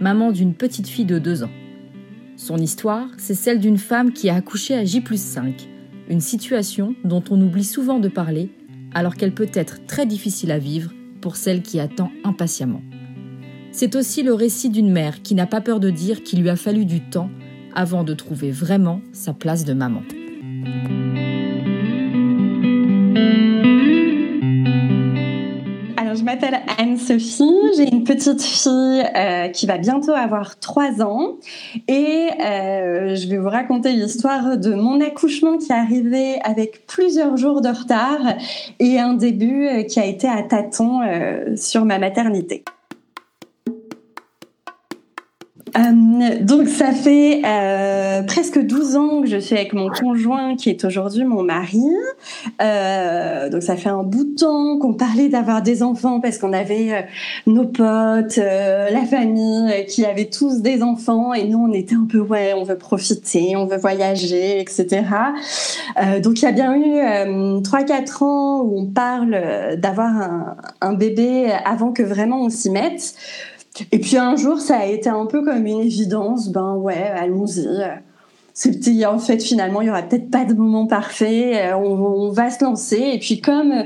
maman d'une petite fille de 2 ans. Son histoire, c'est celle d'une femme qui a accouché à J 5, une situation dont on oublie souvent de parler alors qu'elle peut être très difficile à vivre pour celle qui attend impatiemment. C'est aussi le récit d'une mère qui n'a pas peur de dire qu'il lui a fallu du temps avant de trouver vraiment sa place de maman. Alors, je m'appelle J'ai une petite fille euh, qui va bientôt avoir 3 ans et euh, je vais vous raconter l'histoire de mon accouchement qui est arrivé avec plusieurs jours de retard et un début euh, qui a été à tâtons sur ma maternité. Euh, donc ça fait euh, presque 12 ans que je suis avec mon conjoint qui est aujourd'hui mon mari. Euh, donc ça fait un bout de temps qu'on parlait d'avoir des enfants parce qu'on avait euh, nos potes, euh, la famille qui avaient tous des enfants et nous on était un peu ouais on veut profiter, on veut voyager, etc. donc il y a bien eu 3-4 ans où on parle d'avoir un, un bébé avant que vraiment on s'y mette. Et puis un jour, ça a été un peu comme une évidence. Ben ouais, allons-y. C'est en fait finalement, il y aura peut-être pas de moment parfait. On, va se lancer. Et puis comme euh,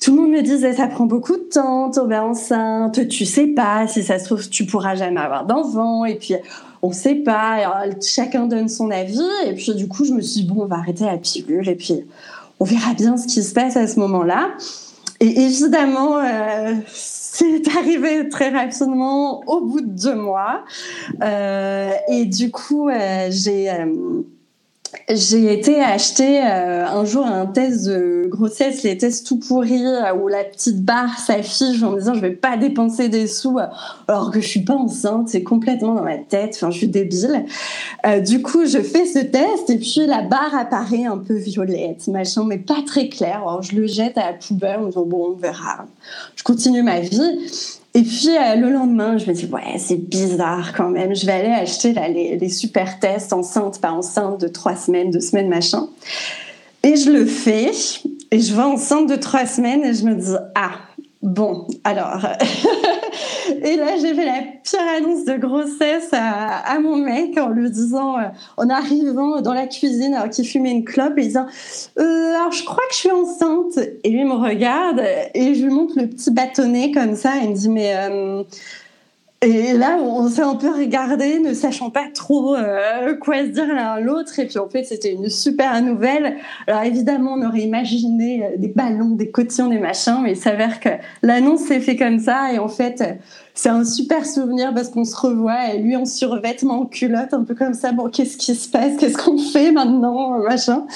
tout le monde me disait ça prend beaucoup de temps, tomber enceinte, tu sais pas si ça se trouve tu pourras jamais avoir d'enfant. Et puis on sait pas. chacun donne son avis. Et puis du coup, je me suis dit bon, on va arrêter la pilule et puis on verra bien ce qui se passe à ce moment-là. Et évidemment, euh, c'est arrivé très rapidement au bout de deux mois. Euh, et du coup, euh, j'ai euh, j'ai été acheter euh, un jour un test de grossesse, les tests tout pourris, euh, où la petite barre s'affiche en me disant je vais pas dépenser des sous euh, alors que je suis pas enceinte, c'est complètement dans ma tête, enfin je suis débile. du coup je fais ce test et puis la barre apparaît un peu violette, machin, mais pas très clair. Alors je le jette à la poubelle en disant bon on verra. Je continue ma vie et puis euh, le lendemain, je me dis ouais, c'est bizarre quand même. Je vais aller acheter là, les, les, super tests enceinte, pas enceinte de trois semaines, deux semaines, machin. Et je le fais. Et je vais enceinte de trois semaines et je me dis ah bon alors Et là, j'ai fait la pire annonce de grossesse à, mon mec en lui disant, euh, en arrivant dans la cuisine, alors qu'il fumait une clope, et disant, euh, alors je crois que je suis enceinte. Et lui me regarde et je lui montre le petit bâtonnet comme ça. Et il me dit, mais euh, et là, on s'est un peu regardé, ne sachant pas trop euh, quoi se dire l'un l'autre. Et puis en fait, c'était une super nouvelle. Alors évidemment, on aurait imaginé des ballons, des cotillons, des machins, mais il s'avère que l'annonce s'est fait comme ça. Et en fait, c'est un super souvenir parce qu'on se revoit et lui en survêtement, en culotte, un peu comme ça. Bon, qu'est-ce qui se passe? Qu'est-ce qu'on fait maintenant? Machin.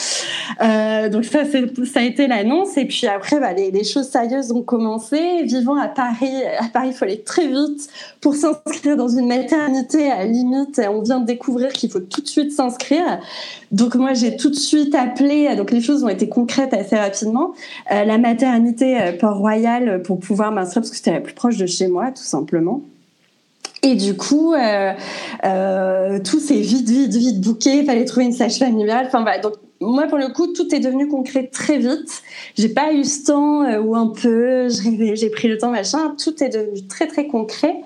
Euh, donc ça, ça a été l'annonce. Et puis après, bah, les, choses sérieuses ont commencé. Vivant à Paris, à Paris, il faut aller très vite pour s'inscrire dans une maternité. À limite, on vient de découvrir qu'il faut tout de suite s'inscrire. Donc moi, j'ai tout de suite appelé. Donc les choses ont été concrètes assez rapidement. Euh, la maternité euh, Port-Royal pour pouvoir m'inscrire parce que c'était la plus proche de chez moi, tout simplement Et du coup, euh, euh, tout s'est vite, vite, vite bouqué. Il fallait trouver une sage familiale. Enfin voilà. Donc moi, pour le coup, tout est devenu concret très vite. J'ai pas eu ce temps euh, ou un peu. J'ai pris le temps, machin. Tout est devenu très, très concret.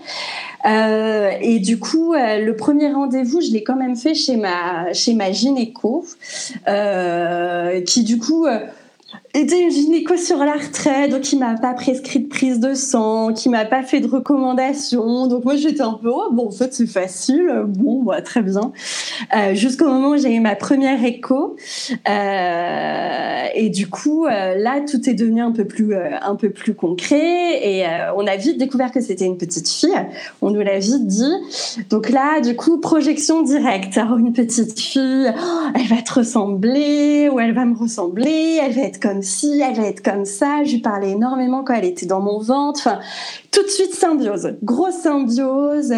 et du coup, le premier rendez-vous, je l'ai quand même fait chez ma chez ma gynéco, qui du coup était une gynéco sur la retraite, donc qui m'a pas prescrit de prise de sang, qui m'a pas fait de recommandations. Donc moi j'étais un peu oh bon en fait c'est facile, bon bah, très bien. Euh, Jusqu'au moment où j'ai eu ma première écho euh, et du coup euh, là tout est devenu un peu plus un peu plus concret et on a vite découvert que c'était une petite fille. On nous l'a vite dit. Donc là du coup projection directe. Alors une petite fille, oh, elle va te ressembler ou elle va me ressembler, elle va être comme si, elle va être comme ça. Je lui parlais énormément quand elle était dans mon ventre. Tout de suite symbiose, grosse symbiose.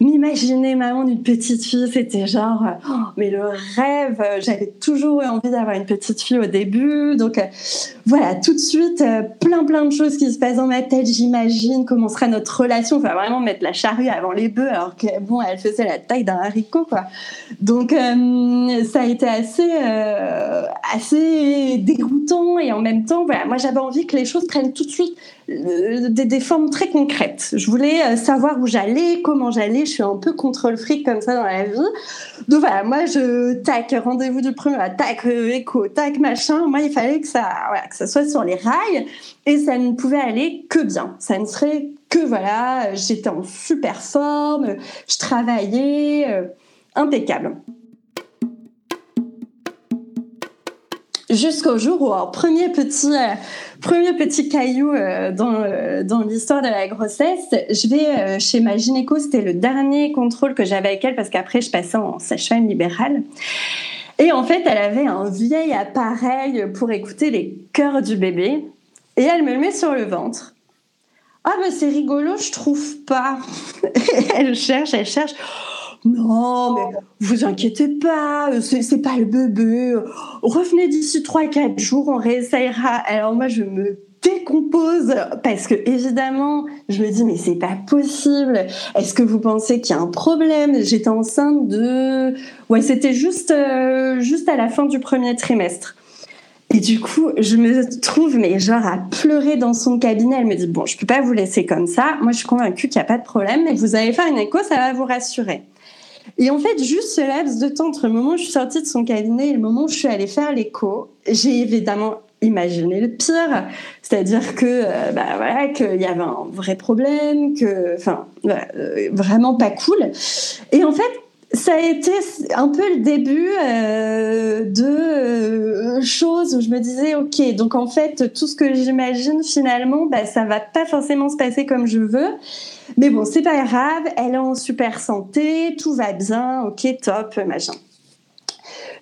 M'imaginer maman d'une petite fille, c'était genre, oh, mais le rêve. J'avais toujours envie d'avoir une petite fille au début, donc euh, voilà, tout de suite, euh, plein plein de choses qui se passent dans ma tête. J'imagine comment sera notre relation. Enfin, vraiment mettre la charrue avant les bœufs, alors que bon, elle faisait la taille d'un haricot, quoi. Donc euh, ça a été assez assez déroutant et en même temps, voilà, moi j'avais envie que les choses prennent tout de suite des, des formes très concrète. Je voulais euh, savoir où j'allais, comment j'allais. Je suis un peu contrôle fric comme ça dans la vie. Donc voilà, moi je tac rendez-vous du premier, tac euh, écho, tac machin. Moi il fallait que ça, que ça soit sur les rails et ça ne pouvait aller que bien. Ça ne serait que voilà, j'étais en super forme, je travaillais, euh, impeccable. Jusqu'au jour où, alors, premier petit Premier petit caillou euh, dans, euh, dans l'histoire de la grossesse, je vais euh, chez ma gynéco, c'était le dernier contrôle que j'avais avec elle parce qu'après je passais en sage-femme libérale. Et en fait, elle avait un vieil appareil pour écouter les cœurs du bébé et elle me le met sur le ventre. Ah ben c'est rigolo, je trouve pas. elle cherche, elle cherche. Non, mais vous inquiétez pas, c'est pas le bébé. Revenez d'ici 3-4 jours, on réessayera. Alors moi, je me décompose parce que évidemment, je me dis mais c'est pas possible. Est-ce que vous pensez qu'il y a un problème? J'étais enceinte de ouais, c'était juste euh, juste à la fin du premier trimestre. Et du coup, je me trouve, mais genre, à pleurer dans son cabinet. Elle me dit, bon, je peux pas vous laisser comme ça. Moi, je suis convaincue qu'il n'y a pas de problème, mais vous allez faire une écho, ça va vous rassurer. Et en fait, juste ce laps de temps entre le moment où je suis sortie de son cabinet et le moment où je suis allée faire l'écho, j'ai évidemment imaginé le pire, c'est-à-dire que euh, bah, voilà qu'il y avait un vrai problème, que enfin euh, vraiment pas cool. Et en fait, ça a été un peu le début euh, de choses où je me disais ok donc en fait tout ce que j'imagine finalement bah, ça va pas forcément se passer comme je veux mais bon, c'est pas grave, elle est en super santé, tout va bien, ok, top, machin.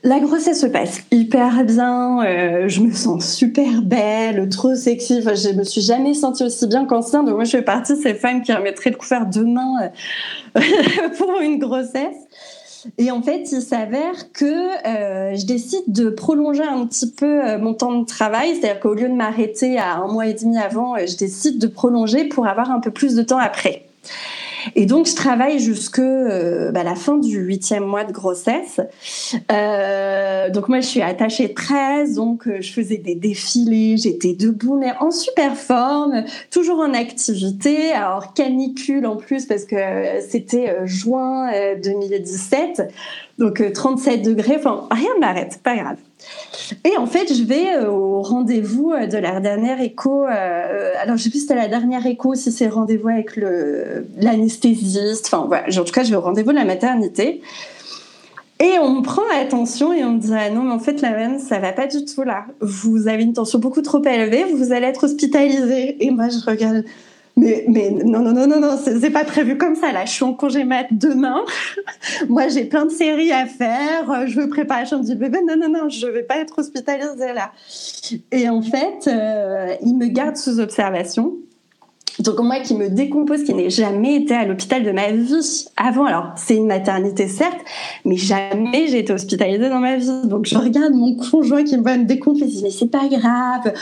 La grossesse se passe hyper bien, euh, je me sens super belle, trop sexy. Enfin, je me suis jamais sentie aussi bien qu'enceinte. Donc moi, je fais partie de ces femmes qui remettraient le couvert demain euh, pour une grossesse. Et en fait, il s'avère que euh, je décide de prolonger un petit peu euh, mon temps de travail, c'est-à-dire qu'au lieu de m'arrêter à un mois et demi avant, euh, je décide de prolonger pour avoir un peu plus de temps après. Et donc, je travaille jusque euh, bah, la fin du huitième mois de grossesse. Euh, donc, moi, je suis attachée 13, donc euh, je faisais des défilés, j'étais debout, mais en super forme, toujours en activité. Alors, canicule en plus, parce que c'était juin 2017, donc 37 degrés, enfin, rien ne m'arrête, pas grave. Et en fait, je vais euh, au rendez-vous euh, de la dernière écho. Euh, alors, je sais plus si c'était la dernière écho, si c'est rendez-vous avec l'anesthésiste. Enfin, voilà. En tout cas, je vais au rendez-vous de la maternité. Et on me prend l'attention et on me dit ah non mais en fait la veine ça va pas du tout là. Vous avez une tension beaucoup trop élevée, vous allez être hospitalisé. Et moi je regarde mais, mais non, non, non, non, non, c'est pas prévu comme ça. Là, je suis en congé mat demain. Moi, j'ai plein de séries à faire. Je veux préparer la chambre du bébé. Non, non, non, je vais pas être hospitalisée là. Et en fait, euh, il me garde sous observation. Donc moi qui me décompose, qui n'ai jamais été à l'hôpital de ma vie avant, alors c'est une maternité certes, mais jamais j'ai été hospitalisée dans ma vie. Donc je regarde mon conjoint qui me va me décomposer, mais c'est pas grave,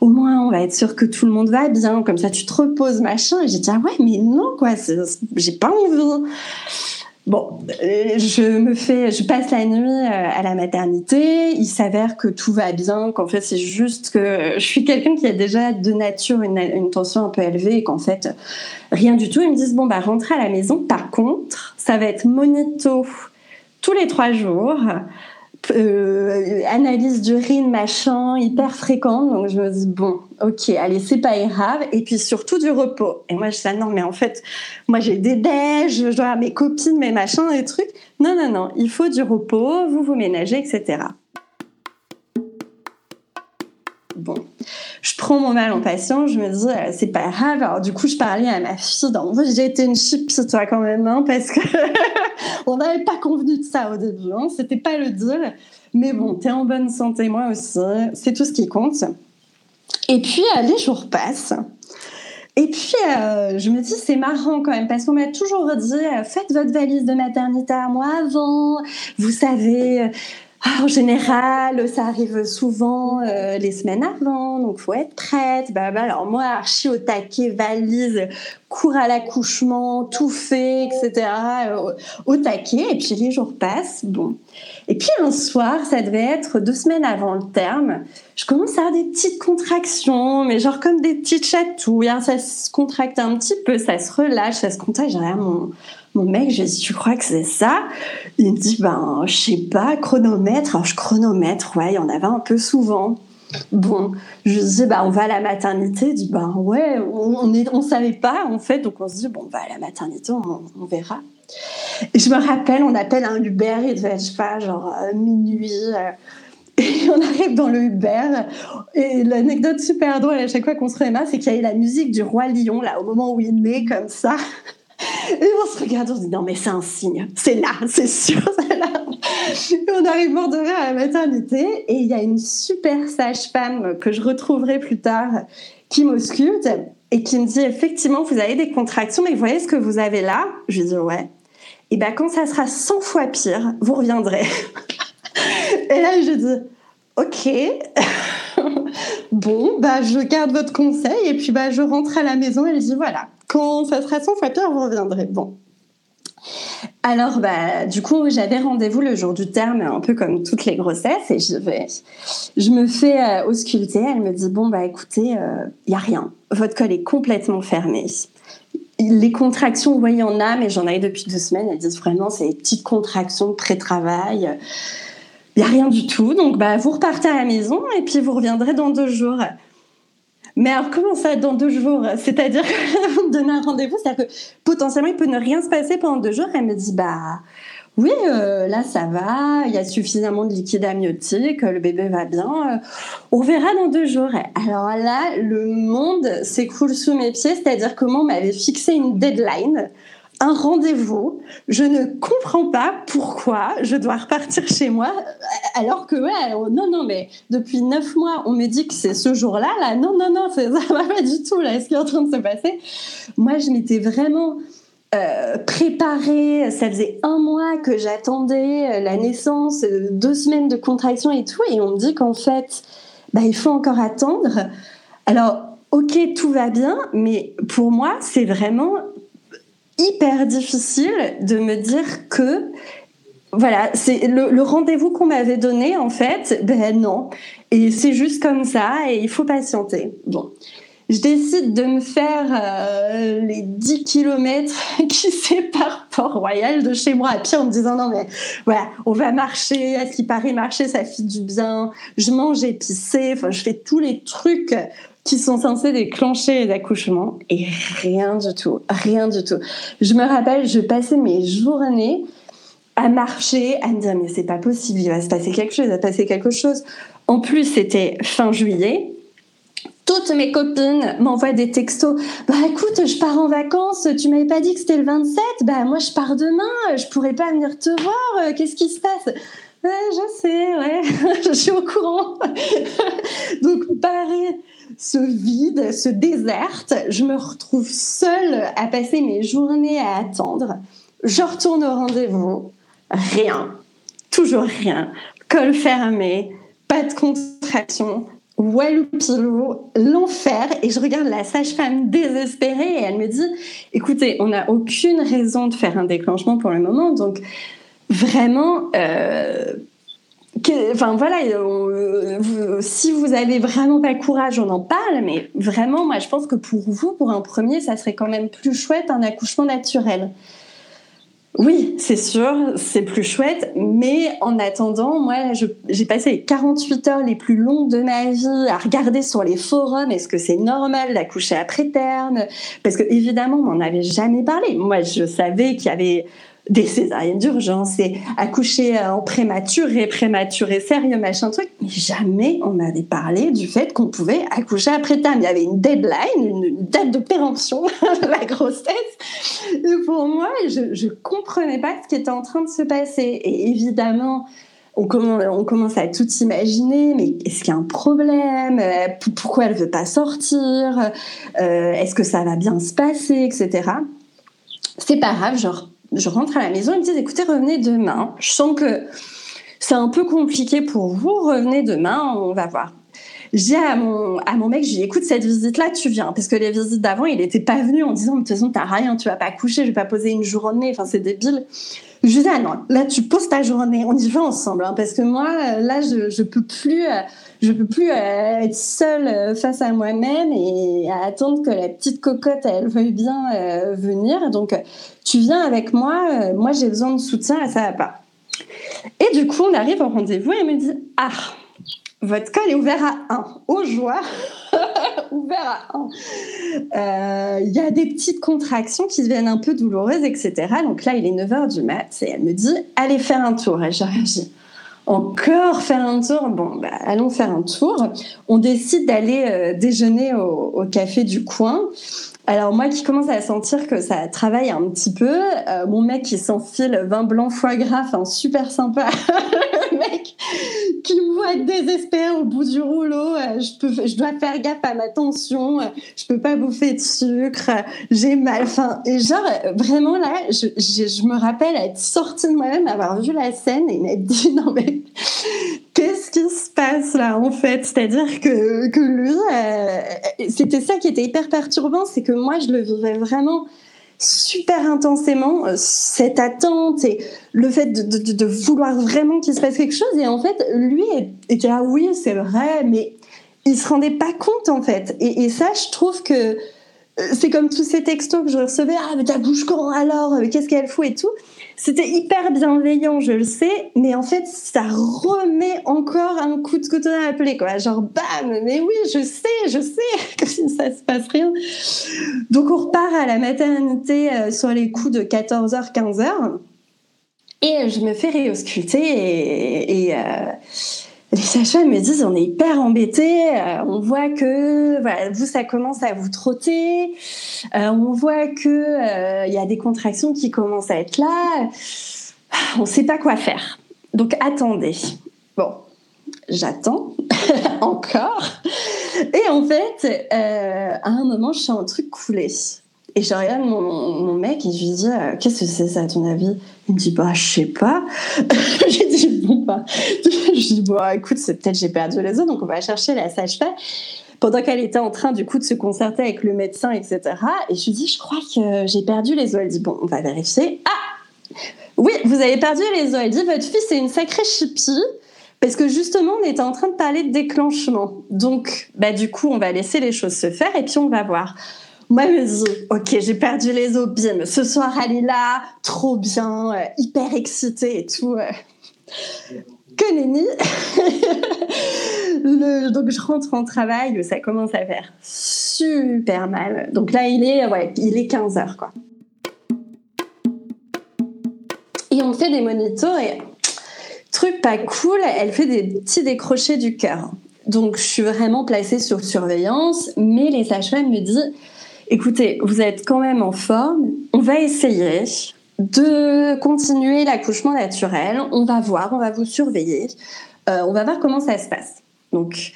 au moins on va être sûr que tout le monde va bien, comme ça tu te reposes, machin. Et j'ai dit ah ouais mais non quoi, j'ai pas envie. Bon, euh, je me fais, je passe la nuit euh, à la maternité. Il s'avère que tout va bien, qu'en fait c'est juste que je suis quelqu'un qui a déjà de nature une, tension un peu élevée et qu'en fait rien du tout. Ils me disent bon bah rentrez à la maison. Par contre, ça va être monito tous les trois jours euh, analyse d'urine, machin, hyper fréquente. Donc je me dis, bon, ok, allez, c'est pas grave. Et puis surtout du repos. Et moi je dis, ah non, mais en fait, moi j'ai des déj, je dois mes copines, mes machins, des trucs. Non, non, non, il faut du repos, vous vous ménagez, etc. Bon, je prends mon mal en patience, je me dis, euh, c'est pas grave. Alors, du coup, je parlais à ma fille. Donc, j'ai été une chip toi, quand même, hein, parce que on n'avait pas convenu de ça au début. Hein, C'était pas le deal. Mais bon, t'es en bonne santé, moi aussi. C'est tout ce qui compte. Et puis, euh, les jours passent. Et puis, euh, je me dis, c'est marrant quand même, parce qu'on m'a toujours dit, faites votre valise de maternité à moi avant. Vous savez, ah, en général, ça arrive souvent les semaines avant, donc faut être prête. Bah, bah, alors moi, archi au taquet, valise, cours à l'accouchement, tout fait, etc. au taquet. Et puis les jours passent. Bon. Et puis un soir, ça devait être deux semaines avant le terme, je commence à avoir des petites contractions, mais genre comme des petites chatouilles. Hein. Ça se contracte un petit peu, ça se relâche, ça se contracte. J'ai mon, mon mec, je dis, tu crois que c'est ça? Il me dit, ben, je sais pas, chronomètre. Alors je chronomètre, ouais, il y en avait un peu souvent. Bon, je dis, bah, on va à la maternité. Il dit, ben ouais, on ne on savait pas en fait, donc on se dit, bon, on va à la maternité, on verra. Et je me rappelle, on appelle un Uber, il devait je sais pas, genre euh, minuit. Euh, et on arrive dans le Uber. Et l'anecdote super drôle à chaque fois qu'on se réveille, c'est qu'il y a la musique du Roi Lion, là, au moment où il naît, comme ça. Et on se regarde, on se dit, non, mais c'est un signe. C'est là, c'est sûr, c'est là. On arrive mort de à la maternité. Et il y a une super sage-femme que je retrouverai plus tard qui m'ausculte et qui me dit, effectivement, vous avez des contractions, mais vous voyez ce que vous avez là? Je lui dis, ouais et bien quand ça sera 100 fois pire, vous reviendrez. et là, je dis, ok, bon, bah, je garde votre conseil et puis bah, je rentre à la maison et je dis, voilà, quand ça sera 100 fois pire, vous reviendrez. Bon. Alors, bah, du coup, j'avais rendez-vous le jour du terme, un peu comme toutes les grossesses, et je, vais, je me fais euh, ausculter. Elle me dit Bon, bah écoutez, il euh, n'y a rien. Votre col est complètement fermé les contractions, vous voyez, il y en a, mais j'en ai depuis deux semaines. Elles disent vraiment, c'est des petites contractions de pré-travail. Il n'y a rien du tout. Donc, bah, vous repartez à la maison et puis vous reviendrez dans deux jours. Mais alors, comment ça, dans deux jours? C'est-à-dire vous me un rendez-vous, c'est-à-dire que potentiellement, il peut ne rien se passer pendant deux jours. Elle me dit, bah, oui, euh, là ça va, il y a suffisamment de liquide amniotique, le bébé va bien, euh, on verra dans deux jours. Alors là, le monde s'écroule sous mes pieds, c'est-à-dire moi on m'avait fixé une deadline, un rendez-vous, je ne comprends pas pourquoi je dois repartir chez moi, alors que ouais, non, non, mais depuis neuf mois, on me dit que c'est ce jour-là, là, non, non, non, ça va pas du tout, là, ce qui est en train de se passer. Moi, je m'étais vraiment euh, préparé, ça faisait un mois que j'attendais euh, la naissance, euh, deux semaines de contraction et tout, et on me dit qu'en fait, bah, il faut encore attendre. Alors, ok, tout va bien, mais pour moi, c'est vraiment hyper difficile de me dire que voilà, c'est le, rendez-vous qu'on m'avait donné en fait, ben non. Et c'est juste comme ça et il faut patienter. Bon je décide de me faire euh, les 10 kilomètres qui séparent Port-Royal de chez moi à pied en me disant non mais voilà, on va marcher, à ce qui paraît marcher ça fait du bien, je mange épicé, enfin je fais tous les trucs qui sont censés déclencher les accouchements et rien du tout, rien du tout. Je me rappelle, je passais mes journées à marcher, à me dire mais c'est pas possible, il va se passer quelque chose, il va se passer quelque chose. En plus, c'était fin juillet, toutes mes copines m'envoient des textos. Bah écoute, je pars en vacances, tu m'avais pas dit que c'était le 27, bah moi je pars demain, je pourrais pas venir te voir, euh, qu'est-ce qui se passe? Je sais, ouais, je suis au courant. Donc, pareil, ce vide, ce déserte, je me retrouve seule à passer mes journées à attendre. Je retourne au rendez-vous, rien, toujours rien, col fermé, pas de contraction, Walloupilou, l'enfer. Et je regarde la sage-femme désespérée et elle me dit, écoutez, on n'a aucune raison de faire un déclenchement pour le moment. Donc, vraiment, euh, enfin voilà, euh, si vous avez vraiment pas le courage, on en parle. Mais vraiment, moi, je pense que pour vous, pour un premier, ça serait quand même plus chouette un accouchement naturel. Oui, c'est sûr, c'est plus chouette, mais en attendant, moi, j'ai passé les 48 heures les plus longues de ma vie à regarder sur les forums, est-ce que c'est normal d'accoucher après terme Parce que évidemment, on m'en avait jamais parlé. Moi, je savais qu'il y avait des césariennes d'urgence et accoucher euh, en prématuré, prématuré sérieux, machin truc. Mais jamais on m'avait parlé du fait qu'on pouvait accoucher après terme. Il y avait une deadline, une date de péremption la grossesse. Et pour moi, je, je comprenais pas ce qui était en train de se passer. Et évidemment, on commence, à tout imaginer, mais est-ce qu'il y a un problème? Pourquoi elle veut pas sortir? Est-ce que ça va bien se passer, etc. C'est pas grave, genre, je rentre à la maison, ils me disent, écoutez, revenez demain. Je sens que c'est un peu compliqué pour vous, revenez demain, on va voir. J'ai à mon, à mon mec, j'ai écoute, cette visite-là, tu viens. Parce que les visites d'avant, il n'était pas venu en disant, de toute façon, t'as rien, tu vas pas coucher, je vais pas poser une journée, enfin, c'est débile. Je ah non, là, tu poses ta journée, on y va ensemble, hein, parce que moi, là, je, je peux plus, euh, je peux plus euh, être seule euh, face à moi-même et attendre que la petite cocotte, elle veuille bien venir. Donc, tu viens avec moi, moi, j'ai besoin de soutien et ça va pas. Et du coup, on arrive au rendez-vous et elle me dit, ah, votre col est ouvert à 1. Au joie, ouvert à 1. Euh, il y a des petites contractions qui deviennent un peu douloureuses, etc. Donc là, il est 9h du mat et elle me dit Allez faire un tour. Et j'ai réagi encore faire un tour? Bon, bah, allons faire un tour. On décide d'aller euh, déjeuner au, au, café du coin. Alors moi qui commence à sentir que ça travaille un petit peu, euh, mon mec qui s'enfile vin blanc foie gras, enfin super sympa, mec qui me voit désespéré au bout du rouleau, euh, je peux, je dois faire gaffe à ma tension, euh, je peux pas bouffer de sucre, j'ai mal, enfin et genre vraiment là, je, me rappelle être sortie de moi-même, avoir vu la scène et m'être dit non mais qu'est-ce qui se passe là en fait? C'est-à-dire que, que lui, euh, c'était ça qui était hyper perturbant, c'est que moi je le vivais vraiment super intensément, euh, cette attente et le fait de, vouloir vraiment qu'il se passe quelque chose. Et en fait, lui était là, oui, c'est vrai, mais il se rendait pas compte en fait. Et, et ça, je trouve que euh, c'est comme tous ces textos que je recevais, ah mais ta bouche quand alors, qu'est-ce qu'elle fout et tout? C'était hyper bienveillant, je le sais, mais en fait, ça remet encore un coup de couteau à la quoi. Genre, bam, mais oui, je sais, je sais que ça se passe rien. Donc, on repart à la maternité euh, sur les coups de 14h, 15h. Et je me fais réausculter et, et euh, les sages-femmes me disent on est hyper embêtés, euh, on voit que vous ça commence à vous trotter, euh, on voit que euh, il y a des contractions qui commencent à être là, on ne sait pas quoi faire. Donc attendez. Bon, j'attends encore. Et en fait, à un moment, je sens un truc couler. Et je regarde mon, mon, mec et je lui dis Qu'est-ce que c'est ça à ton avis? Il me dit Bah, je sais pas. J'ai dit Bon, bah. je dis Bon, écoute, c'est peut-être j'ai perdu les os, donc on va chercher la sage-femme. Pendant qu'elle était en train du coup de se concerter avec le médecin, etc. Et je lui dis Je crois que j'ai perdu les os. Elle dit Bon, on va vérifier. Ah Oui, vous avez perdu les os. Elle dit Votre fils est une sacrée chipie. Parce que justement, on était en train de parler de déclenchement. Donc, bah, du coup, on va laisser les choses se faire et puis on va voir. Moi, je me dis, ok, j'ai perdu les bim. Ce soir, elle est trop bien, euh, hyper excitée et tout. Euh. Que nenni Donc, je rentre en travail, ça commence à faire super mal. Donc là, il est, ouais, il est 15 heures, quoi. Et on fait des monitors et truc pas cool, elle fait des petits décrochés du cœur. Donc, je suis vraiment placée sur surveillance, mais les sages-femmes me disent écoutez, vous êtes quand même en forme, on va essayer de continuer l'accouchement naturel, on va voir, on va vous surveiller, euh, on va voir comment ça se passe. Donc,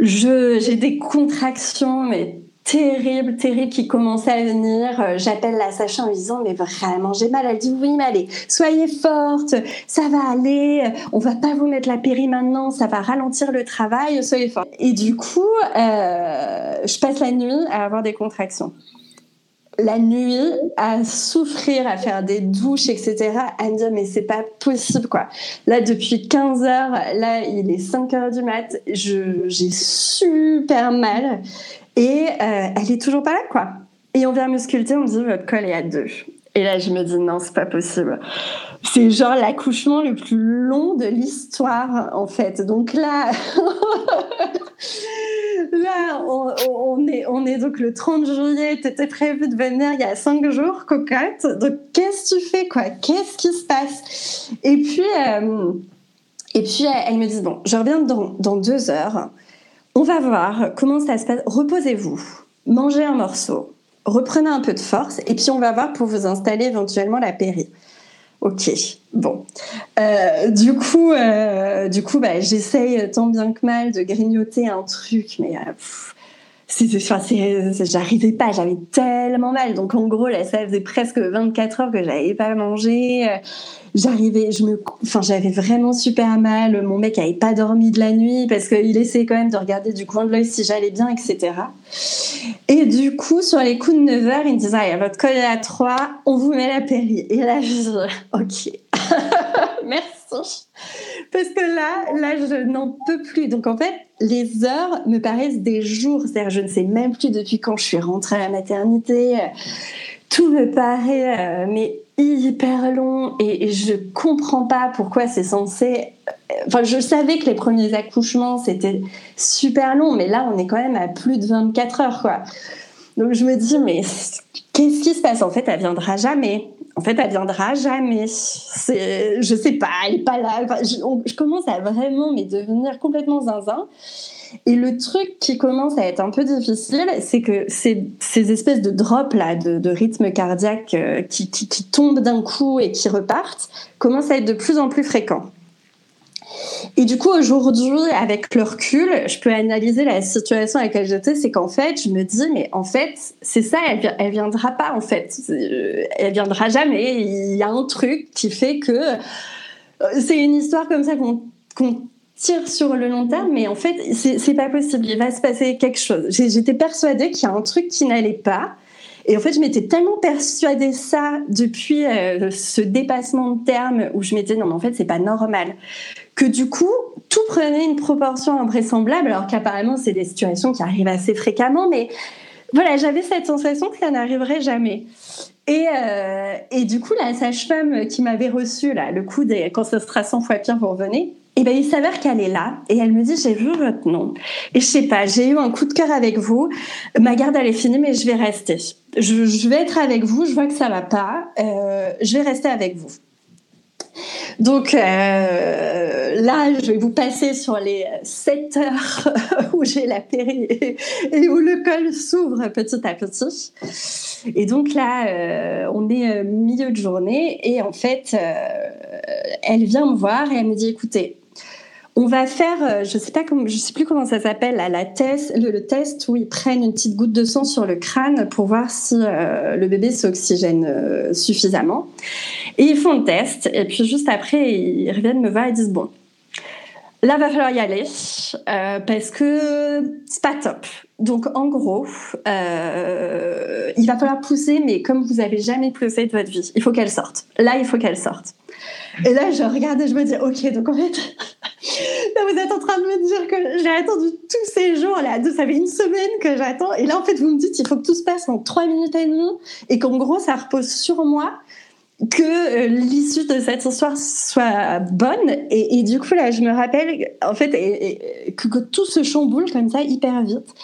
j'ai des contractions, mais terrible, terrible qui commençait à venir. Euh, j'appelle la Sacha en lui disant mais vraiment j'ai mal. Elle dit oui mais allez, soyez forte, ça va aller. On va pas vous mettre la péri maintenant, ça va ralentir le travail. Soyez forte. Et du coup, euh, je passe la nuit à avoir des contractions. La nuit, à souffrir, à faire des douches, etc., à me dire, mais c'est pas possible, quoi. Là, depuis 15 heures, là, il est 5 heures du mat, j'ai super mal. Et euh, elle est toujours pas là, quoi. Et on vient me sculpter, on me dit votre col est à deux. Et là, je me dis non, c'est pas possible. C'est genre l'accouchement le plus long de l'histoire, en fait. Donc là, là, on, est, on est donc le 30 juillet. T'étais prévu de venir il y a cinq jours, cocotte. Donc qu'est-ce que tu fais, quoi? Qu'est-ce qui se passe? Et puis, euh, et puis, elle me dit bon, je reviens dans, dans deux heures. On va voir comment ça se passe. Reposez-vous, mangez un morceau, reprenez un peu de force et puis on va voir pour vous installer éventuellement la péri. Ok, bon. Euh, du coup, euh, du coup, bah, j'essaye tant bien que mal de grignoter un truc, mais euh, j'arrivais pas, j'avais tellement mal. Donc en gros, là, ça faisait presque 24 heures que j'avais pas mangé. J'arrivais, je me, enfin, j'avais vraiment super mal. Mon mec avait pas dormi de la nuit parce qu'il essayait quand même de regarder du coin de l'œil si j'allais bien, etc. Et du coup, sur les coups de 9 heures, il me disait, ah, votre col est à 3, on vous met la péri. Et là, je dis, ok. Merci. Parce que là, là, je n'en peux plus. Donc en fait, les heures me paraissent des jours. C'est-à-dire, je ne sais même plus depuis quand je suis rentrée à la maternité. Tout me paraît, euh, mais hyper long et, je comprends pas pourquoi c'est censé. Enfin, je savais que les premiers accouchements c'était super long, mais là on est quand même à plus de 24 heures, quoi. Donc je me dis, mais qu'est-ce qui se passe? En fait, elle viendra jamais. En fait, elle viendra jamais. C'est, je sais pas, elle est pas là. je, commence à vraiment mais devenir complètement zinzin. Et le truc qui commence à être un peu difficile, c'est que ces, ces, espèces de drops là, de, rythme cardiaque euh, qui, qui tombent d'un coup et qui repartent, commencent à être de plus en plus fréquents. Et du coup, aujourd'hui, avec le recul, je peux analyser la situation à laquelle j'étais. C'est qu'en fait, je me dis, mais en fait, c'est ça, elle, elle viendra pas, en fait. Euh, elle viendra jamais. Il y a un truc qui fait que euh, c'est une histoire comme ça qu'on tire sur le long terme, mais en fait, c'est pas possible. Il va se passer quelque chose. J'étais persuadée qu'il y a un truc qui n'allait pas. Et en fait, je m'étais tellement persuadée ça depuis euh, ce dépassement de terme où je m'étais non, mais en fait, c'est pas normal. Que du coup, tout prenait une proportion invraisemblable, alors qu'apparemment, c'est des situations qui arrivent assez fréquemment, mais voilà, j'avais cette sensation que ça n'arriverait jamais. Et, euh, et, du coup, la sage-femme qui m'avait reçu là, le coup des quand ce sera 100 fois pire, vous revenez. Et eh ben il s'avère qu'elle est là et elle me dit j'ai vu votre nom et je sais pas j'ai eu un coup de cœur avec vous ma garde elle est finie mais je vais rester je, je vais être avec vous je vois que ça va pas euh, je vais rester avec vous donc euh, là, je vais vous passer sur les 7 heures où j'ai la péri et où le col s'ouvre petit à petit. Et donc là, euh, on est euh, milieu de journée et en fait, elle vient me voir et elle me dit, écoutez, on va faire, je sais pas comment, je sais plus comment ça s'appelle, la test, le, test où ils prennent une petite goutte de sang sur le crâne pour voir si le bébé s'oxygène suffisamment. Et ils font le test et puis juste après ils reviennent me voir et disent bon, là va falloir y aller parce que c'est pas top. Donc en gros, il va falloir pousser, mais comme vous avez jamais poussé de votre vie, il faut qu'elle sorte. Là, il faut qu'elle sorte. Et là, je regarde et je me dis, ok, donc en fait, là, vous êtes en train de me dire que j'ai attendu tous ces jours, là, ça fait une semaine que j'attends. Et là, en fait, vous me dites, il faut que tout se passe en trois minutes et demie et qu'en gros, ça repose sur moi que euh, l'issue de cette histoire soit bonne. Et, du coup, là, je me rappelle, en fait, que, tout se chamboule comme ça hyper vite.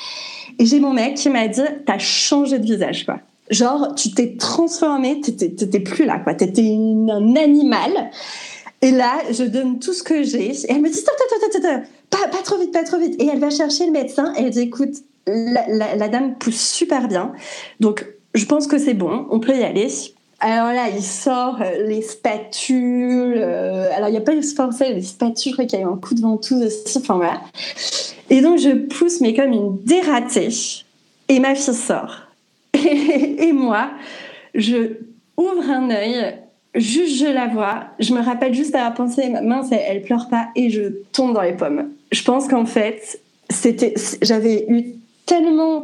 Et j'ai mon mec qui m'a dit, t'as changé de visage, quoi. Genre, tu t'es transformé, t'étais plus là, quoi. T'étais un animal. Et là, je donne tout ce que j'ai. Et elle me dit, stop, stop, stop, stop, pas, pas trop vite, pas trop vite. Et elle va chercher le médecin elle dit, écoute, la, dame pousse super bien. Donc, je pense que c'est bon, on peut y aller. Alors là, il sort euh, les spatules. Euh, alors, il n'y a pas eu français, les spatules, je crois qu'il y a eu un coup de ventouse aussi. Enfin, voilà. Et donc, je pousse, mais comme une dératée. Et ma fille sort. Et, moi, je ouvre un œil, juste je la vois, je me rappelle juste à penser, mince, elle, elle pleure pas, et je tombe dans les pommes. Je pense qu'en fait, c'était, j'avais eu tellement,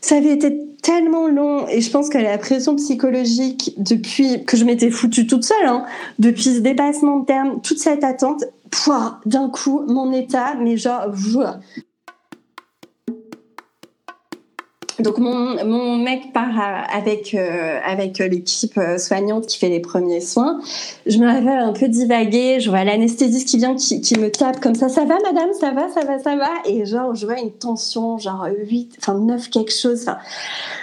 ça avait été tellement long et je pense que la pression psychologique depuis que je m'étais foutue toute seule, hein, depuis ce dépassement de terme, toute cette attente, d'un coup, mon état, mais genre, donc mon, mon, mec part avec euh, avec l'équipe euh, soignante qui fait les premiers soins. Je me rappelle un peu divaguer, je vois l'anesthésiste qui vient qui, qui, me tape comme ça, ça va madame, ça va, ça va, ça va? Et genre je vois une tension genre 8 enfin 9 quelque chose. Enfin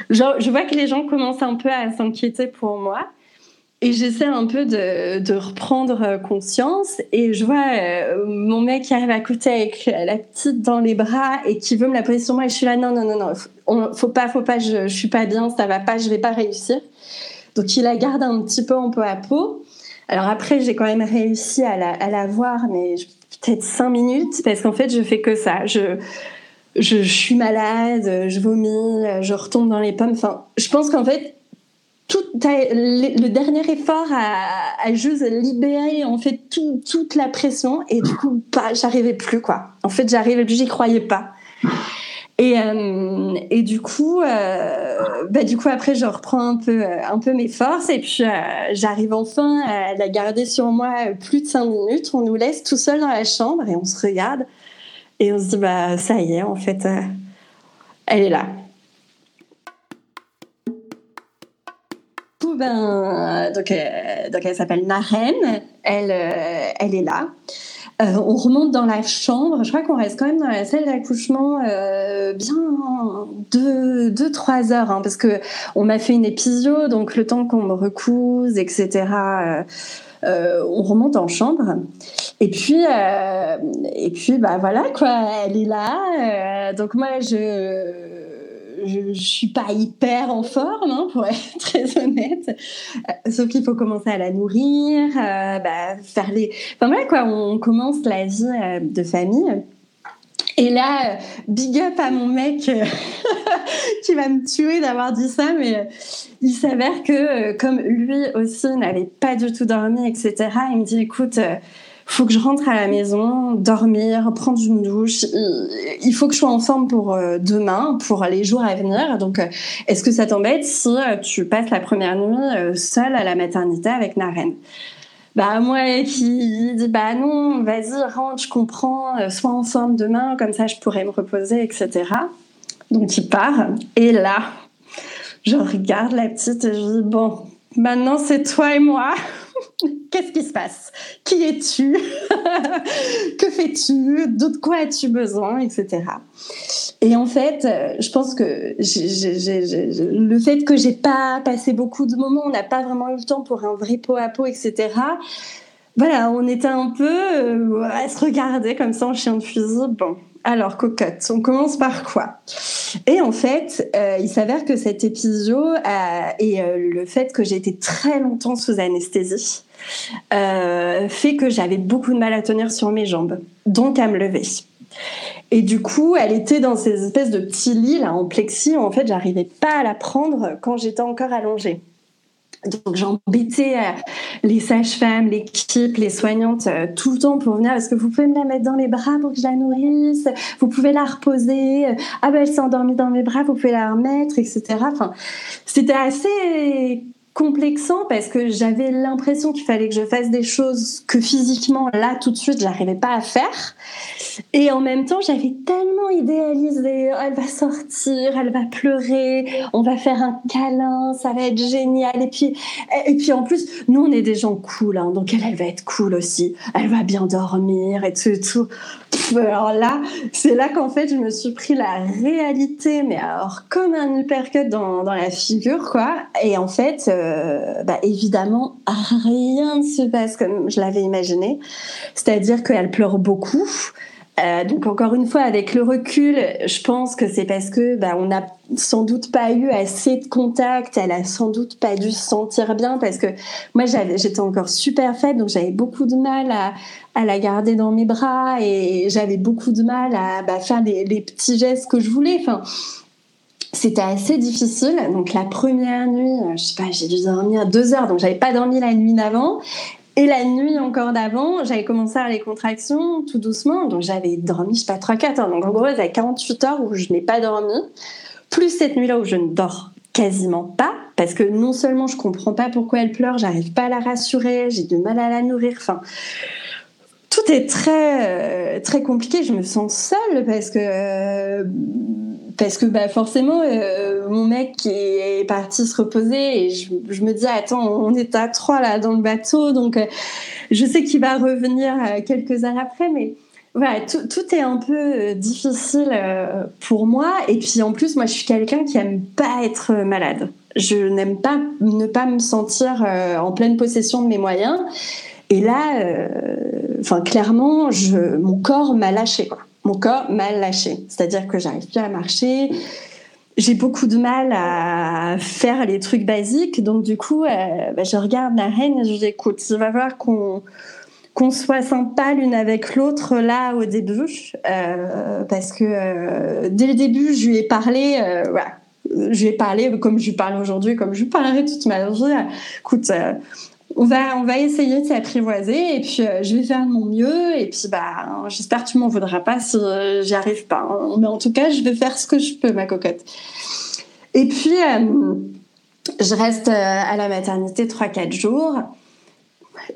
genre je vois que les gens commencent un peu à s'inquiéter pour moi. Et j'essaie un peu de, reprendre euh, conscience. Et je vois euh, mon mec qui arrive à côté avec la petite dans les bras et qui veut me la poser sur moi. Et je suis là non non non non. Faut pas faut pas je, je suis pas bien ça va pas je vais pas réussir. Donc il la garde un petit peu en peau à peau. Alors après, j'ai quand même réussi à la, à la voir, mais peut-être cinq minutes, parce qu'en fait, je fais que ça. Je, je, suis malade, je vomis, je retombe dans les pommes. Enfin, je pense qu'en fait, tout le dernier effort a, juste libéré en fait tout, toute la pression et du coup, pas, j'arrivais plus quoi. En fait, j'arrivais plus, j'y croyais pas. Et, euh, et du coup, euh, bah, du coup après je reprends un peu, un peu mes forces et puis euh, j'arrive enfin à la garder sur moi plus de cinq minutes. On nous laisse tout seul dans la chambre et on se regarde et on se dit bah ça y est en fait, elle est là. Ben, donc, donc elle s'appelle Naren, elle, elle est là. Euh, on remonte dans la chambre. Je crois qu'on reste quand même dans la salle d'accouchement euh, bien deux, deux, trois heures, hein, parce que on m'a fait une épisio, donc le temps qu'on me recouse, etc. Euh, on remonte en chambre. Et puis, et puis, bah voilà quoi, elle est là. donc moi, je je, ne suis pas hyper en forme, hein, pour être très honnête. Euh, sauf qu'il faut commencer à la nourrir, euh, bah, faire les. Enfin voilà quoi, on commence la vie euh, de famille. Et là, big up à mon mec qui va me tuer d'avoir dit ça, mais il s'avère que comme lui aussi n'avait pas du tout dormi, etc., il me dit écoute, faut que je rentre à la maison, dormir, prendre une douche. Il faut que je sois en forme pour euh, demain, pour les jours à venir. Donc, euh, est-ce que ça t'embête si euh, tu passes la première nuit seule à la maternité avec Naren bah moi qui dit bah non vas-y rentre je comprends sois en forme demain comme ça je pourrais me reposer etc donc il part et là je regarde la petite et je dis bon maintenant c'est toi et moi Qu'est-ce qui se passe? Qui es-tu? Que fais-tu? De quoi as-tu besoin? Etc. Et en fait, je pense que le fait que j'ai pas passé beaucoup de moments, on n'a pas vraiment eu le temps pour un vrai pot à pot, etc. Voilà, on était un peu euh, à se regarder comme ça en chien de fusil. Bon, alors, cocotte, on commence par quoi? Et en fait, euh, il s'avère que cet épisode et euh, le fait que j'ai été très longtemps sous anesthésie euh, fait que j'avais beaucoup de mal à tenir sur mes jambes, donc à me lever. Et du coup, elle était dans ces espèces de petits lits là en plexi en fait, j'arrivais pas à la prendre quand j'étais encore allongée. Donc j'embêtais euh, les sages-femmes, l'équipe, les soignantes euh, tout le temps pour venir. Est-ce que vous pouvez me la mettre dans les bras pour que je la nourrisse? Vous pouvez la reposer Ah ben elle s'est endormie dans mes bras, vous pouvez la remettre, etc. Enfin, c'était assez complexant parce que j'avais l'impression qu'il fallait que je fasse des choses que physiquement là tout de suite j'arrivais pas à faire. Et en même temps j'avais tellement idéalisé oh, elle va sortir elle va pleurer on va faire un câlin ça va être génial. Et puis et puis en plus nous on est des gens cool hein, donc elle elle va être cool aussi. Elle va bien dormir et tout et tout. Alors là, c'est là qu'en fait, je me suis pris la réalité, mais alors comme un uppercut dans, dans la figure, quoi. Et en fait, euh, bah, évidemment, rien ne se passe comme je l'avais imaginé. C'est-à-dire qu'elle pleure beaucoup. Euh, donc encore une fois, avec le recul, je pense que c'est parce que bah, on n'a sans doute pas eu assez de contact. Elle a sans doute pas dû se sentir bien parce que moi j'étais encore super faible, donc j'avais beaucoup de mal à, à, la garder dans mes bras et j'avais beaucoup de mal à bah, faire les, les, petits gestes que je voulais. Enfin, c'était assez difficile. Donc la première nuit, je sais pas, j'ai dû dormir deux heures, donc j'avais pas dormi la nuit d'avant. Et la nuit encore d'avant, j'avais commencé à avoir les contractions tout doucement. Donc j'avais dormi, je sais pas, 3-4 heures. Donc en gros, j'avais 48 heures où je n'ai pas dormi. Plus cette nuit-là où je ne dors quasiment pas. Parce que non seulement je comprends pas pourquoi elle pleure, j'arrive pas à la rassurer, j'ai du mal à la nourrir. Enfin, tout est très, euh, très compliqué. Je me sens seule parce que. Euh, parce que bah forcément euh, mon mec est parti se reposer et je, me dis attends on est à trois là dans le bateau donc euh, je sais qu'il va revenir euh, quelques heures après mais voilà tout, tout est un peu difficile pour moi. Et puis en plus moi je suis quelqu'un qui aime pas être malade. Je n'aime pas ne pas me sentir en pleine possession de mes moyens. Et là enfin clairement mon corps m'a lâché quoi mon corps m'a lâché. C'est-à-dire que j'arrive plus à marcher. j'ai beaucoup de mal à faire les trucs basiques. Donc, du coup, euh, bah, je regarde la reine et je dis écoute, il va falloir qu'on qu'on soit sympa l'une avec l'autre là au début euh, parce que euh, dès le début je lui ai parlé voilà je lui ai parlé comme je lui parle aujourd'hui comme je lui parlerai toute ma vie écoute on va, on va essayer de s'apprivoiser et puis je vais faire de mon mieux et puis bah j'espère que tu m'en voudras pas si j'y arrive pas hein. mais en tout cas je vais faire ce que je peux ma cocotte et puis, euh, je reste euh, à la maternité 3-4 jours.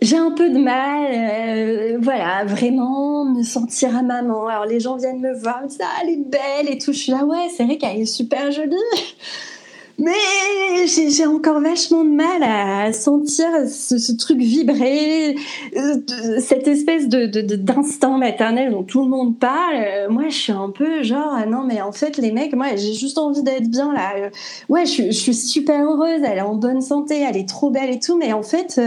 J'ai un peu de mal, euh, voilà, vraiment me sentir à maman. Alors les gens viennent me voir, me disent ah elle est belle et tout. Je suis là ouais, c'est vrai qu'elle est super jolie. Mais j'ai encore vachement de mal à sentir ce, truc vibrer, euh, cette espèce de d'instinct maternel dont tout le monde parle. Euh, moi, je suis un peu genre, ah non, mais en fait, les mecs, moi, j'ai juste envie d'être bien là. Euh, ouais, je, suis super heureuse, elle est en bonne santé, elle est trop belle et tout, mais en fait.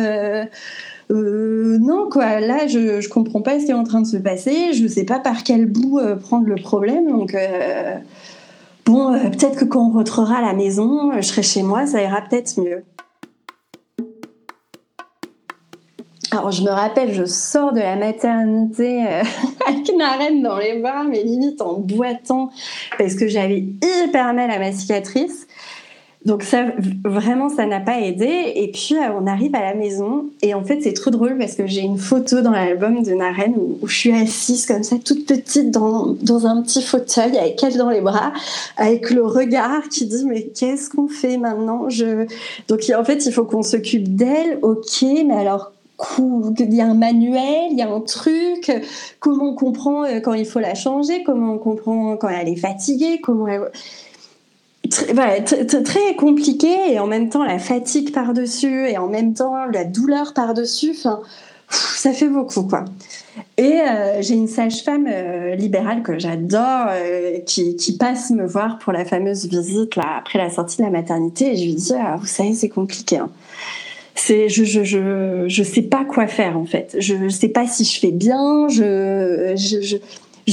non quoi, là je, je comprends pas ce qui est en train de se passer, je sais pas par quel bout prendre le problème, donc bon, euh, peut-être que quand on rentrera à la maison, euh, je serai chez moi, ça ira peut-être mieux. Alors je me rappelle, je sors de la maternité euh, avec une arène dans les bras, mais limite en boitant, parce que j'avais hyper mal à ma cicatrice. Donc ça, vraiment, ça n'a pas aidé. Et puis, euh, on arrive à la maison. Et en fait, c'est trop drôle parce que j'ai une photo dans l'album de Naren où, je suis assise comme ça, toute petite, dans, un petit fauteuil avec elle dans les bras, avec le regard qui dit, mais qu'est-ce qu'on fait maintenant? Donc, en fait, il faut qu'on s'occupe d'elle. Ok, mais alors il y a un manuel, il y a un truc, comment on comprend euh, quand il faut la changer, comment on comprend quand elle est fatiguée, comment elle très compliqué et en même temps la fatigue par-dessus et en même temps la douleur par-dessus. Enfin, ça fait beaucoup quoi. Et euh, j'ai une sage-femme euh, libérale que j'adore euh, qui, passe me voir pour la fameuse visite là après la sortie de la maternité et je lui dis ah, vous savez c'est compliqué. Hein. C'est je, je, je je sais pas quoi faire en fait. Je, sais pas si je fais bien. Je je, je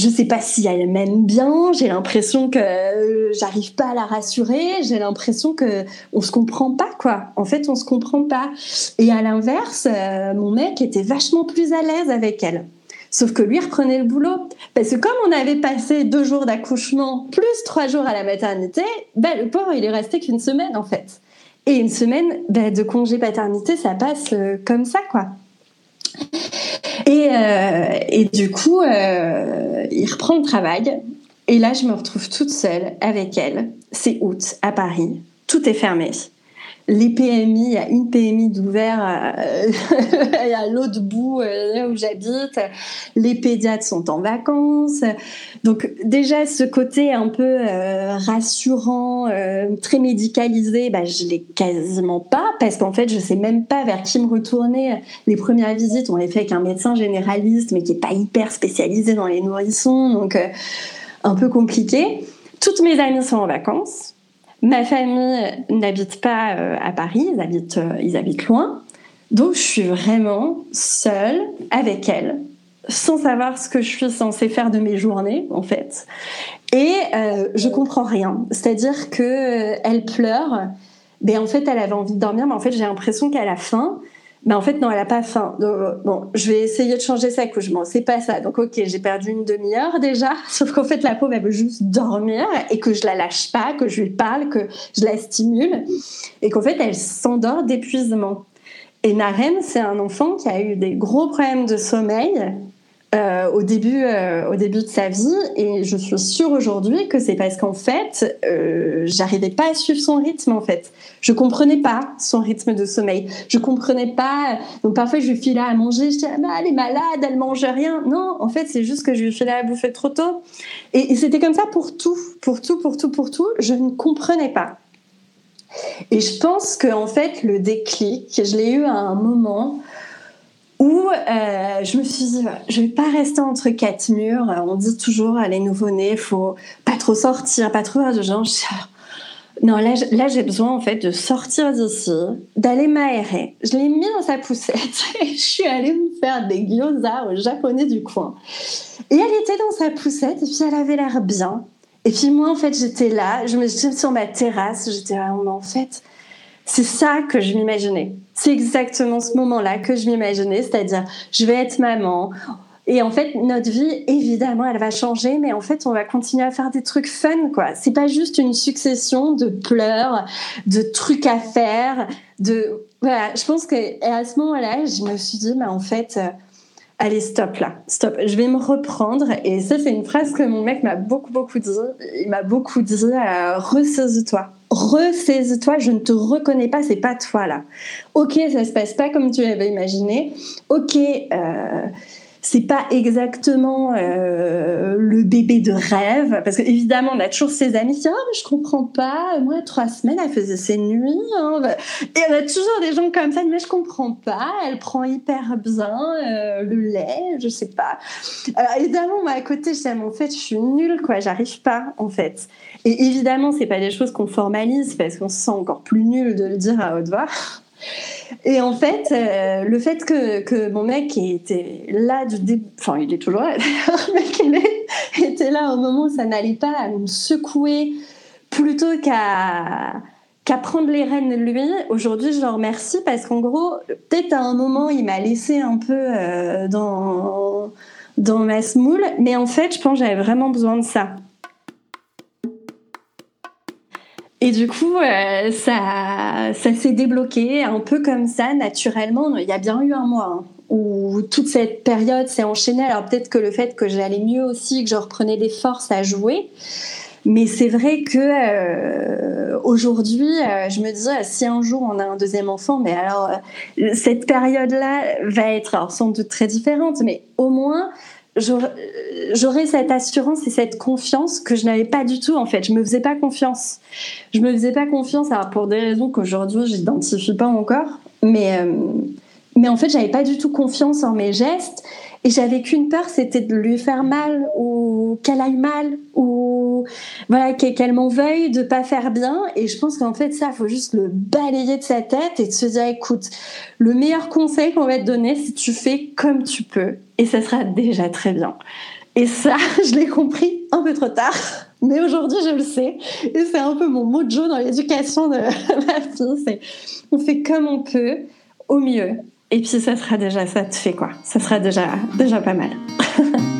sais pas si elle m'aime bien, j'ai l'impression que euh, j'arrive pas à la rassurer, j'ai l'impression que on se comprend pas quoi. En fait, on se comprend pas. Et à l'inverse, euh, mon mec était vachement plus à l'aise avec elle. Sauf que lui reprenait le boulot. Parce que comme on avait passé deux jours d'accouchement plus trois jours à la maternité, ben, le pauvre, il est resté qu'une semaine en fait. Et une semaine ben, de congé paternité, ça passe euh, comme ça quoi. Et, euh, et du coup, euh, il reprend le travail. Et là, je me retrouve toute seule avec elle. C'est août à Paris. Tout est fermé les PMI, il y a une PMI d'ouvert euh, à l'autre bout euh, où j'habite. Les pédiatres sont en vacances. Donc déjà ce côté un peu euh, rassurant, très médicalisé, bah, je l'ai quasiment pas parce qu'en fait je sais même pas vers qui me retourner. Les premières visites on les fait avec un médecin généraliste mais qui est pas hyper spécialisé dans les nourrissons, donc un peu compliqué. Toutes mes amies sont en vacances. Ma famille n'habite pas euh, à Paris, ils habitent, euh, ils habitent loin. Donc je suis vraiment seule avec elle, sans savoir ce que je suis censée faire de mes journées en fait. Et euh, je comprends rien. C'est-à-dire que euh, elle pleure. Ben en fait elle avait envie de dormir, mais en fait j'ai l'impression qu'elle a faim mais en fait, non, elle a pas faim. bon, je vais essayer de changer sa couche. Bon, c'est pas ça. Donc, ok, j'ai perdu une demi-heure déjà. Sauf qu'en fait, la pauvre, elle veut juste dormir et que je la lâche pas, que je lui parle, que je la stimule. Et qu'en fait, elle s'endort d'épuisement. Et Naren, c'est un enfant qui a eu des gros problèmes de sommeil euh, au, début, euh, au début de sa vie. Et je suis sûre aujourd'hui que c'est parce qu'en fait, euh, j'arrivais pas à suivre son rythme, en fait. Je comprenais pas son rythme de sommeil. Je comprenais pas. Donc parfois, je lui filais à manger. Je disais, ah, elle est malade, elle mange rien. Non, en fait, c'est juste que je lui filais à bouffer trop tôt. Et, et c'était comme ça pour tout, pour tout, pour tout, pour tout. Je ne comprenais pas. Et je pense que en fait, le déclic, je l'ai eu à un moment où euh, je me suis dit, je vais pas rester entre quatre murs. On dit toujours, à les nouveau-nés, faut pas trop sortir, pas trop de gens. Non, là, j'ai besoin en fait de sortir d'ici, d'aller m'aérer. Je l'ai mis dans sa poussette et je suis allée me faire des gyoza au japonais du coin. Et elle était dans sa poussette et puis elle avait l'air bien. Et puis moi, en fait, j'étais là, je me suis sur ma terrasse, j'étais là, en fait, c'est ça que je m'imaginais. C'est exactement ce moment-là que je m'imaginais, c'est-à-dire, je vais être maman. Et en fait, notre vie, évidemment, elle va changer, mais en fait, on va continuer à faire des trucs fun, quoi. C'est pas juste une succession de pleurs, de trucs à faire, de voilà. Je pense que à ce moment-là, je me suis dit, mais en fait, euh, allez, stop là, stop, je vais me reprendre. Et ça, c'est une phrase que mon mec m'a beaucoup, beaucoup dit. Il m'a beaucoup dit, euh, ressaisis-toi. Ressaisis-toi, je ne te reconnais pas, c'est pas toi là. Ok, ça se passe pas comme tu l'avais imaginé. Ok, euh, c'est pas exactement euh, le bébé de rêve parce qu'évidemment on a toujours ses amis qui disent ah mais je comprends pas moi trois semaines elle faisait ses nuits hein. et on a toujours des gens comme ça mais je comprends pas elle prend hyper bien euh, le lait je sais pas. Alors évidemment moi à côté je dis en fait je suis nulle quoi j'arrive pas en fait. Et évidemment c'est pas des choses qu'on formalise parce qu'on se sent encore plus nul de le dire à haute voix et en fait, euh, le fait que, que, mon mec était là du début, enfin il est toujours là mais qu'il était là au moment où ça n'allait pas à me secouer plutôt qu'à qu'à prendre les rênes lui. Aujourd'hui, je le remercie parce qu'en gros, peut-être à un moment, il m'a laissé un peu euh, dans dans ma smoule, mais en fait, je pense que j'avais vraiment besoin de ça. Et du coup, euh, ça, ça s'est débloqué un peu comme ça, naturellement. Il y a bien eu un mois hein, où toute cette période s'est enchaînée. Alors peut-être que le fait que j'allais mieux aussi, que je reprenais des forces à jouer. Mais c'est vrai que euh, aujourd'hui, euh, je me dis, si un jour on a un deuxième enfant, mais alors cette période-là va être sans doute très différente, mais au moins j'aurais cette assurance et cette confiance que je n'avais pas du tout en fait. Je me faisais pas confiance. Je me faisais pas confiance alors pour des raisons qu'aujourd'hui j'identifie pas encore, mais euh, mais en fait j'avais pas du tout confiance en mes gestes et j'avais qu'une peur, c'était de lui faire mal ou qu'elle aille mal ou voilà qu'elle m'en veuille de pas faire bien. Et je pense qu'en fait ça, faut juste le balayer de sa tête et de se dire écoute, le meilleur conseil qu'on va te donner, c'est tu fais comme tu peux et ça sera déjà très bien. Et ça, je l'ai compris un peu trop tard, mais aujourd'hui je le sais. Et c'est un peu mon mojo dans l'éducation de ma fille. C'est on fait comme on peut, au mieux. Et puis ça sera déjà, ça te fait quoi? Ça sera déjà, déjà pas mal.